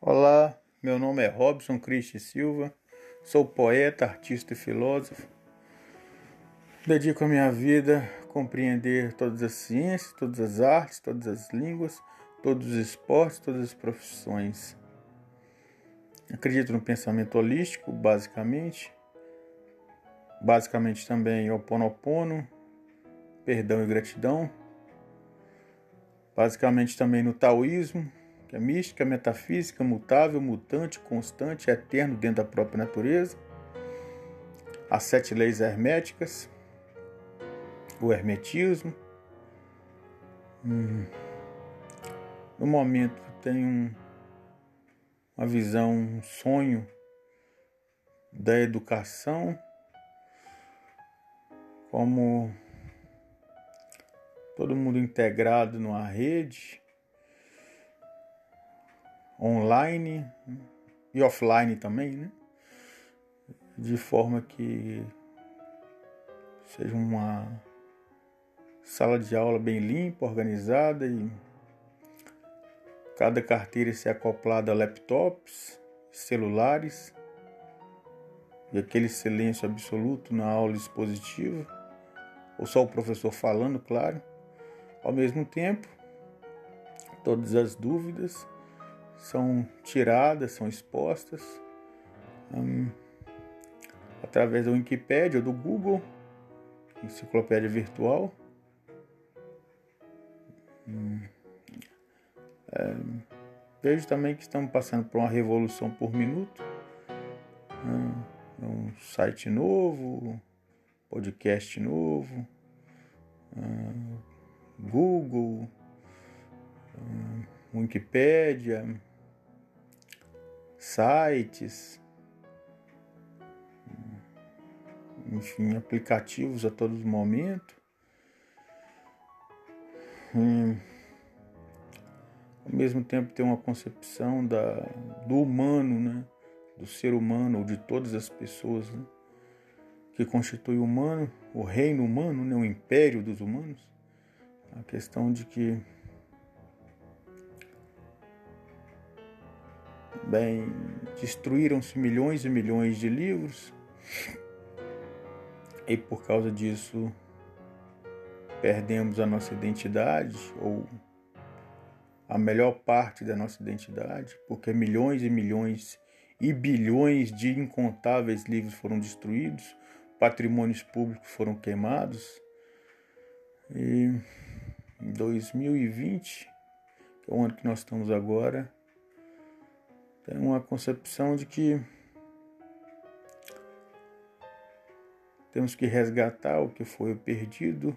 Olá, meu nome é Robson Cristi Silva, sou poeta, artista e filósofo. Dedico a minha vida a compreender todas as ciências, todas as artes, todas as línguas, todos os esportes, todas as profissões. Acredito no pensamento holístico, basicamente. Basicamente também Ho Oponopono, perdão e gratidão. Basicamente também no taoísmo, que é mística, metafísica, mutável, mutante, constante, eterno dentro da própria natureza. As sete leis herméticas, o hermetismo. Hum. No momento tenho um, uma visão, um sonho da educação como todo mundo integrado numa rede online e offline também, né? De forma que seja uma sala de aula bem limpa, organizada e cada carteira ser acoplada a laptops, celulares e aquele silêncio absoluto na aula expositiva, ou só o professor falando, claro. Ao mesmo tempo, todas as dúvidas são tiradas, são expostas hum, através da Wikipédia ou do Google, enciclopédia virtual. Hum, é, vejo também que estamos passando por uma revolução por minuto. Hum, um site novo, podcast novo. Hum, Google, hum, Wikipédia, sites, enfim, aplicativos a todo momento. Hum, ao mesmo tempo ter uma concepção da, do humano, né? do ser humano ou de todas as pessoas né? que constitui o humano, o reino humano, né? o império dos humanos. A questão de que, bem, destruíram-se milhões e milhões de livros e por causa disso perdemos a nossa identidade ou a melhor parte da nossa identidade, porque milhões e milhões e bilhões de incontáveis livros foram destruídos, patrimônios públicos foram queimados. E em 2020, que é o ano que nós estamos agora, tem uma concepção de que temos que resgatar o que foi perdido.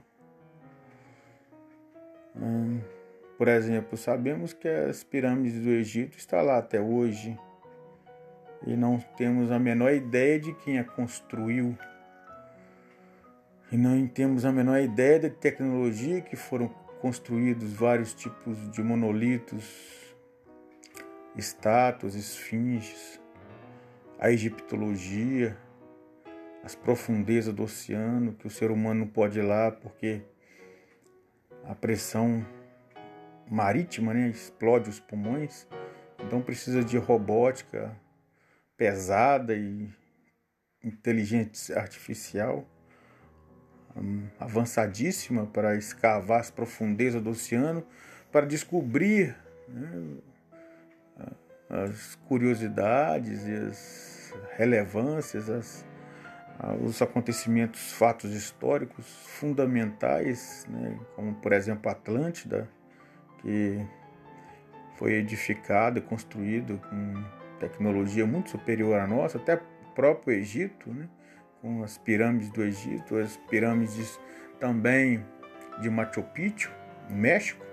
Hum, por exemplo, sabemos que as pirâmides do Egito estão lá até hoje e não temos a menor ideia de quem a construiu e não temos a menor ideia da tecnologia que foram construídos vários tipos de monolitos, estátuas, esfinges, a egiptologia, as profundezas do oceano que o ser humano não pode ir lá porque a pressão marítima né, explode os pulmões, então precisa de robótica pesada e inteligência artificial avançadíssima para escavar as profundezas do oceano, para descobrir né, as curiosidades e as relevâncias, as, os acontecimentos, fatos históricos fundamentais, né, como por exemplo a Atlântida, que foi edificado e construído com tecnologia muito superior à nossa, até o próprio Egito, né? com as pirâmides do Egito, as pirâmides também de Machu Picchu, no México,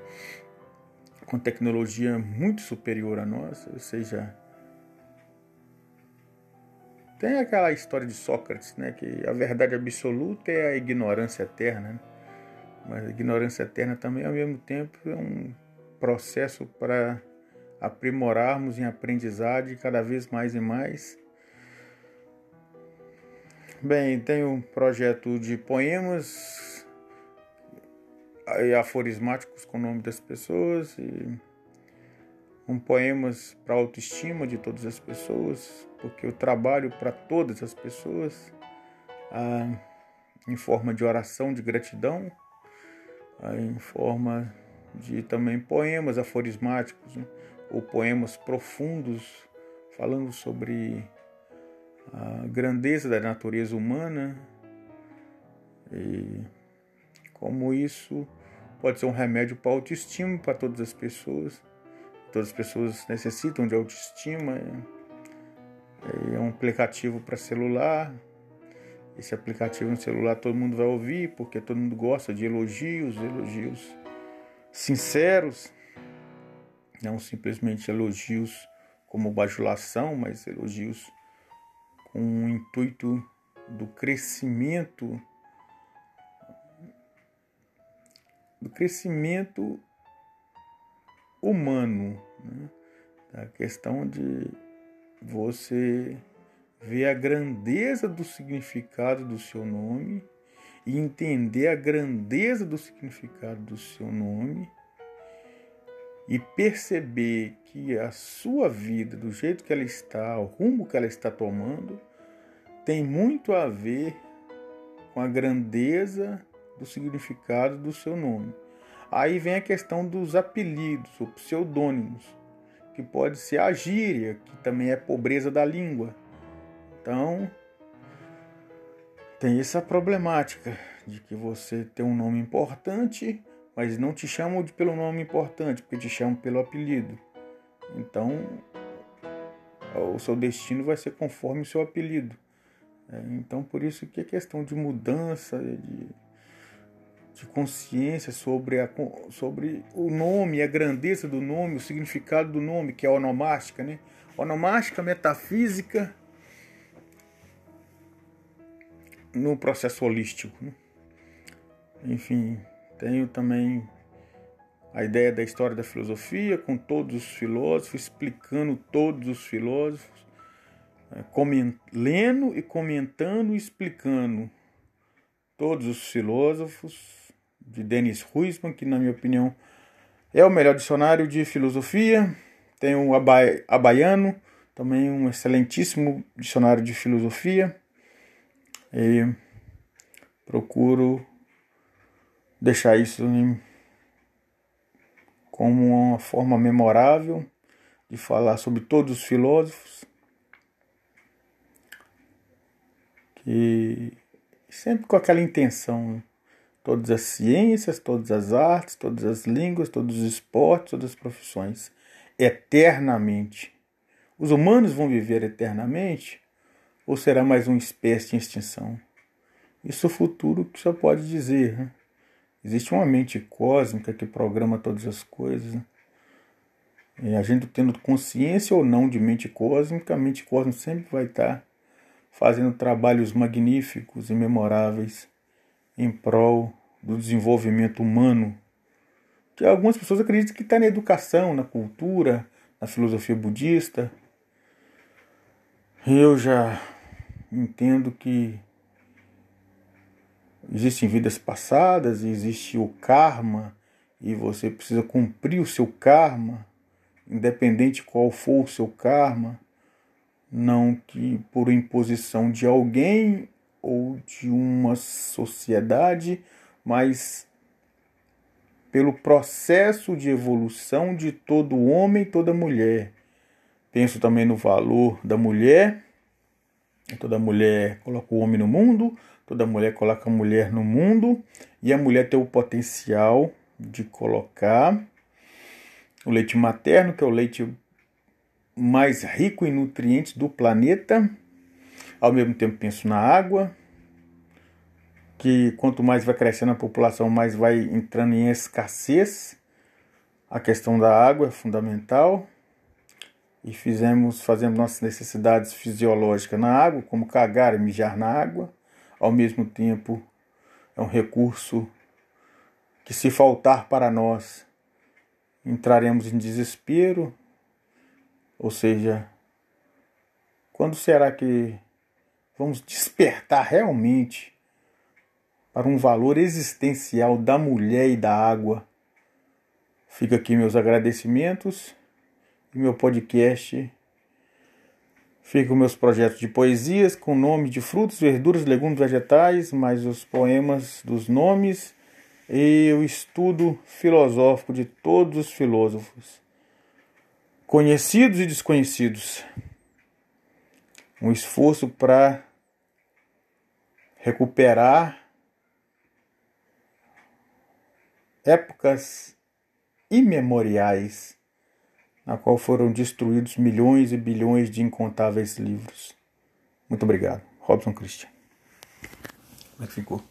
com tecnologia muito superior à nossa, ou seja, tem aquela história de Sócrates, né, que a verdade absoluta é a ignorância eterna, né? mas a ignorância eterna também ao mesmo tempo é um processo para aprimorarmos em aprendizagem cada vez mais e mais Bem, tenho um projeto de poemas e aforismáticos com o nome das pessoas e com poemas para autoestima de todas as pessoas, porque eu trabalho para todas as pessoas, ah, em forma de oração de gratidão, ah, em forma de também poemas aforismáticos né, ou poemas profundos falando sobre a grandeza da natureza humana. E como isso pode ser um remédio para autoestima para todas as pessoas. Todas as pessoas necessitam de autoestima. É, é um aplicativo para celular. Esse aplicativo no celular todo mundo vai ouvir, porque todo mundo gosta de elogios, elogios sinceros, não simplesmente elogios como bajulação, mas elogios com o intuito do crescimento do crescimento humano, né? da questão de você ver a grandeza do significado do seu nome e entender a grandeza do significado do seu nome e perceber que a sua vida, do jeito que ela está, o rumo que ela está tomando, tem muito a ver com a grandeza do significado do seu nome. Aí vem a questão dos apelidos ou pseudônimos, que pode ser a gíria, que também é pobreza da língua. Então, tem essa problemática de que você tem um nome importante, mas não te chamam pelo nome importante, porque te chamam pelo apelido. Então, o seu destino vai ser conforme o seu apelido. É, então, por isso que é questão de mudança, de de consciência sobre, a, sobre o nome, a grandeza do nome, o significado do nome, que é onomástica, né? Onomástica metafísica no processo holístico. Né? Enfim, tenho também a ideia da história da filosofia, com todos os filósofos, explicando todos os filósofos, é, lendo e comentando e explicando todos os filósofos, de Dennis Huisman, que na minha opinião é o melhor dicionário de filosofia. Tem o Abaiano, também um excelentíssimo dicionário de filosofia. E procuro deixar isso como uma forma memorável de falar sobre todos os filósofos. Que sempre com aquela intenção todas as ciências, todas as artes, todas as línguas, todos os esportes, todas as profissões, eternamente. Os humanos vão viver eternamente ou será mais uma espécie em extinção? Isso é o futuro que só pode dizer. Né? Existe uma mente cósmica que programa todas as coisas. Né? E a gente tendo consciência ou não de mente cósmica, a mente cósmica sempre vai estar fazendo trabalhos magníficos e memoráveis em prol do desenvolvimento humano, que algumas pessoas acreditam que está na educação, na cultura, na filosofia budista. Eu já entendo que existem vidas passadas, existe o karma e você precisa cumprir o seu karma, independente qual for o seu karma, não que por imposição de alguém ou de uma sociedade, mas pelo processo de evolução de todo homem e toda mulher. Penso também no valor da mulher. Toda mulher coloca o homem no mundo, toda mulher coloca a mulher no mundo, e a mulher tem o potencial de colocar o leite materno, que é o leite mais rico em nutrientes do planeta, ao mesmo tempo penso na água, que quanto mais vai crescendo a população, mais vai entrando em escassez. A questão da água é fundamental. E fizemos, fazemos nossas necessidades fisiológicas na água, como cagar e mijar na água. Ao mesmo tempo, é um recurso que, se faltar para nós, entraremos em desespero. Ou seja, quando será que vamos despertar realmente para um valor existencial da mulher e da água. Fica aqui meus agradecimentos e meu podcast. Fica meus projetos de poesias com nome de frutos, verduras, legumes, vegetais, mais os poemas dos nomes e o estudo filosófico de todos os filósofos, conhecidos e desconhecidos. Um esforço para recuperar épocas imemoriais, na qual foram destruídos milhões e bilhões de incontáveis livros. Muito obrigado. Robson Christian. Como é que ficou?